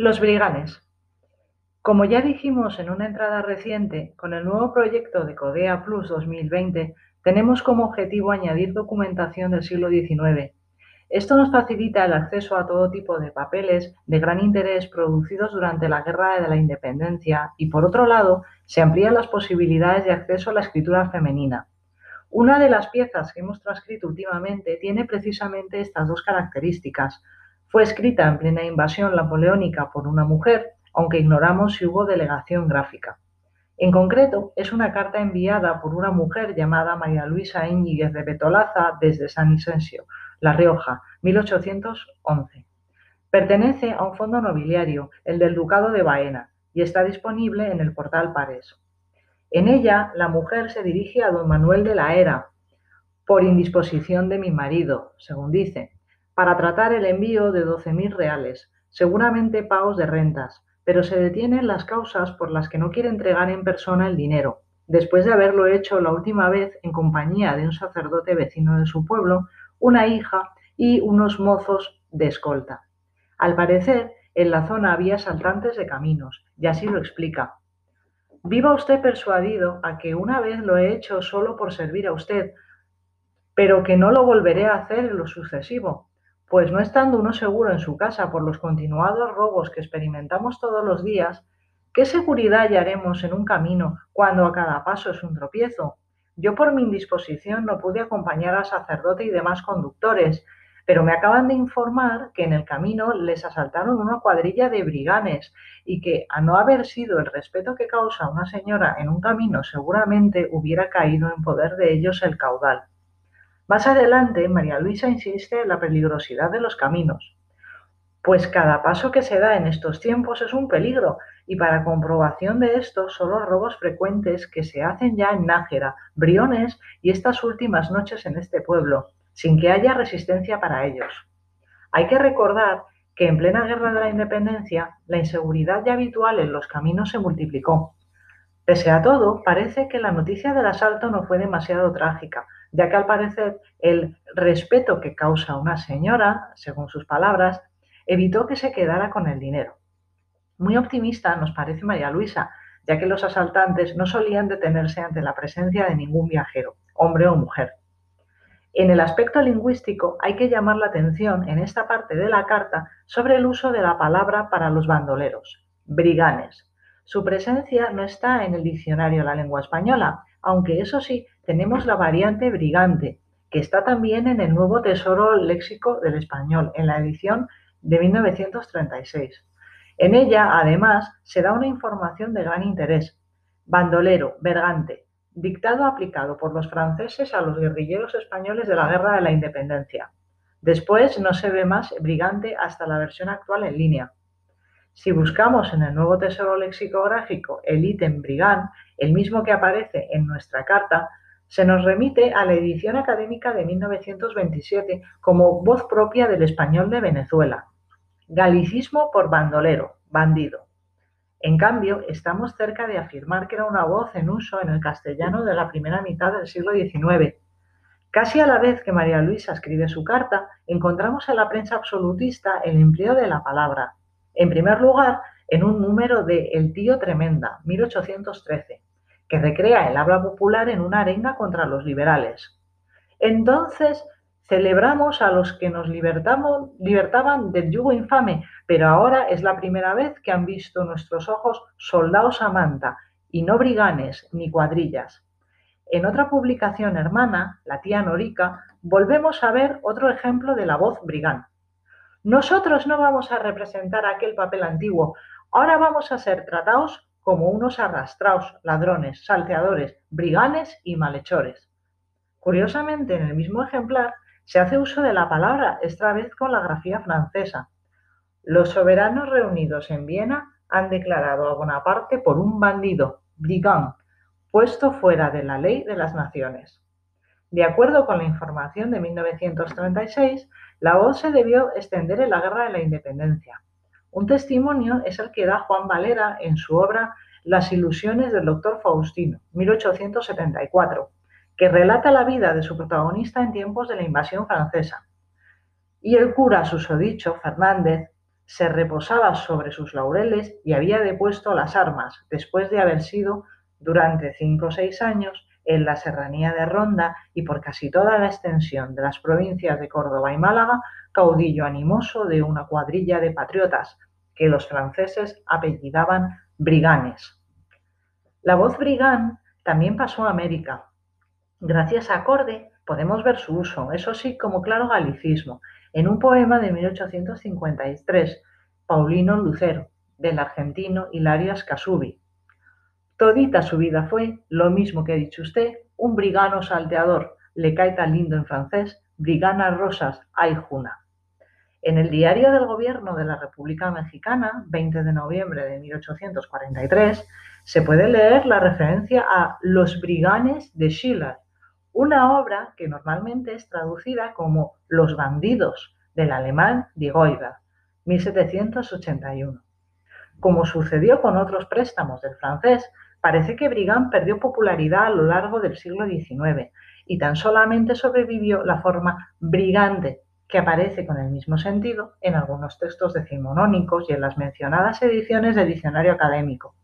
Los briganes. Como ya dijimos en una entrada reciente, con el nuevo proyecto de Codea Plus 2020 tenemos como objetivo añadir documentación del siglo XIX. Esto nos facilita el acceso a todo tipo de papeles de gran interés producidos durante la Guerra de la Independencia y, por otro lado, se amplían las posibilidades de acceso a la escritura femenina. Una de las piezas que hemos transcrito últimamente tiene precisamente estas dos características, fue escrita en plena invasión napoleónica por una mujer, aunque ignoramos si hubo delegación gráfica. En concreto, es una carta enviada por una mujer llamada María Luisa Íñiguez de Betolaza desde San Isensio, La Rioja, 1811. Pertenece a un fondo nobiliario, el del Ducado de Baena, y está disponible en el portal Pares. En ella, la mujer se dirige a don Manuel de la Era, por indisposición de mi marido, según dice, para tratar el envío de 12.000 reales, seguramente pagos de rentas, pero se detienen las causas por las que no quiere entregar en persona el dinero, después de haberlo hecho la última vez en compañía de un sacerdote vecino de su pueblo, una hija y unos mozos de escolta. Al parecer, en la zona había asaltantes de caminos, y así lo explica. Viva usted persuadido a que una vez lo he hecho solo por servir a usted, pero que no lo volveré a hacer en lo sucesivo, pues no estando uno seguro en su casa por los continuados robos que experimentamos todos los días, ¿qué seguridad hallaremos en un camino cuando a cada paso es un tropiezo? Yo por mi indisposición no pude acompañar al sacerdote y demás conductores, pero me acaban de informar que en el camino les asaltaron una cuadrilla de briganes y que, a no haber sido el respeto que causa una señora en un camino, seguramente hubiera caído en poder de ellos el caudal. Más adelante, María Luisa insiste en la peligrosidad de los caminos, pues cada paso que se da en estos tiempos es un peligro, y para comprobación de esto son los robos frecuentes que se hacen ya en Nájera, Briones y estas últimas noches en este pueblo, sin que haya resistencia para ellos. Hay que recordar que en plena guerra de la independencia la inseguridad ya habitual en los caminos se multiplicó. Pese a todo, parece que la noticia del asalto no fue demasiado trágica, ya que al parecer el respeto que causa una señora, según sus palabras, evitó que se quedara con el dinero. Muy optimista nos parece María Luisa, ya que los asaltantes no solían detenerse ante la presencia de ningún viajero, hombre o mujer. En el aspecto lingüístico hay que llamar la atención en esta parte de la carta sobre el uso de la palabra para los bandoleros, briganes. Su presencia no está en el diccionario de la lengua española, aunque eso sí, tenemos la variante brigante, que está también en el nuevo Tesoro Léxico del Español, en la edición de 1936. En ella, además, se da una información de gran interés. Bandolero, bergante, dictado aplicado por los franceses a los guerrilleros españoles de la Guerra de la Independencia. Después no se ve más brigante hasta la versión actual en línea. Si buscamos en el nuevo tesoro lexicográfico el ítem brigand, el mismo que aparece en nuestra carta, se nos remite a la edición académica de 1927 como voz propia del español de Venezuela. Galicismo por bandolero, bandido. En cambio, estamos cerca de afirmar que era una voz en uso en el castellano de la primera mitad del siglo XIX. Casi a la vez que María Luisa escribe su carta, encontramos en la prensa absolutista el empleo de la palabra, en primer lugar, en un número de El tío Tremenda, 1813, que recrea el habla popular en una arenga contra los liberales. Entonces, celebramos a los que nos libertaban del yugo infame, pero ahora es la primera vez que han visto nuestros ojos soldados a manta, y no briganes ni cuadrillas. En otra publicación hermana, la tía Norica, volvemos a ver otro ejemplo de la voz brigán. Nosotros no vamos a representar aquel papel antiguo. Ahora vamos a ser tratados como unos arrastrados, ladrones, salteadores, briganes y malhechores. Curiosamente, en el mismo ejemplar se hace uso de la palabra, esta vez con la grafía francesa. Los soberanos reunidos en Viena han declarado a Bonaparte por un bandido, brigand, puesto fuera de la ley de las naciones. De acuerdo con la información de 1936, la se debió extender en la Guerra de la Independencia. Un testimonio es el que da Juan Valera en su obra Las ilusiones del doctor Faustino, 1874, que relata la vida de su protagonista en tiempos de la invasión francesa. Y el cura susodicho, Fernández, se reposaba sobre sus laureles y había depuesto las armas después de haber sido durante cinco o seis años en la serranía de Ronda y por casi toda la extensión de las provincias de Córdoba y Málaga, caudillo animoso de una cuadrilla de patriotas que los franceses apellidaban briganes. La voz brigán también pasó a América. Gracias a Acorde podemos ver su uso, eso sí, como claro galicismo, en un poema de 1853, Paulino Lucero, del argentino Hilario Ascasubi. Todita su vida fue, lo mismo que ha dicho usted, un brigano salteador, le cae tan lindo en francés, brigana rosas, ay juna. En el diario del Gobierno de la República Mexicana, 20 de noviembre de 1843, se puede leer la referencia a Los Briganes de Schiller, una obra que normalmente es traducida como Los bandidos del alemán Räuber, 1781. Como sucedió con otros préstamos del francés, parece que Brigand perdió popularidad a lo largo del siglo XIX y tan solamente sobrevivió la forma brigante, que aparece con el mismo sentido en algunos textos decimonónicos y en las mencionadas ediciones del diccionario académico.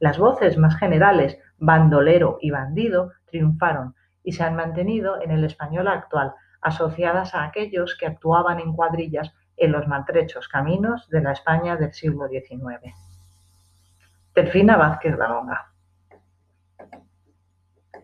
Las voces más generales, bandolero y bandido, triunfaron y se han mantenido en el español actual, asociadas a aquellos que actuaban en cuadrillas en los maltrechos caminos de la España del siglo XIX. Delfina Vázquez Longa.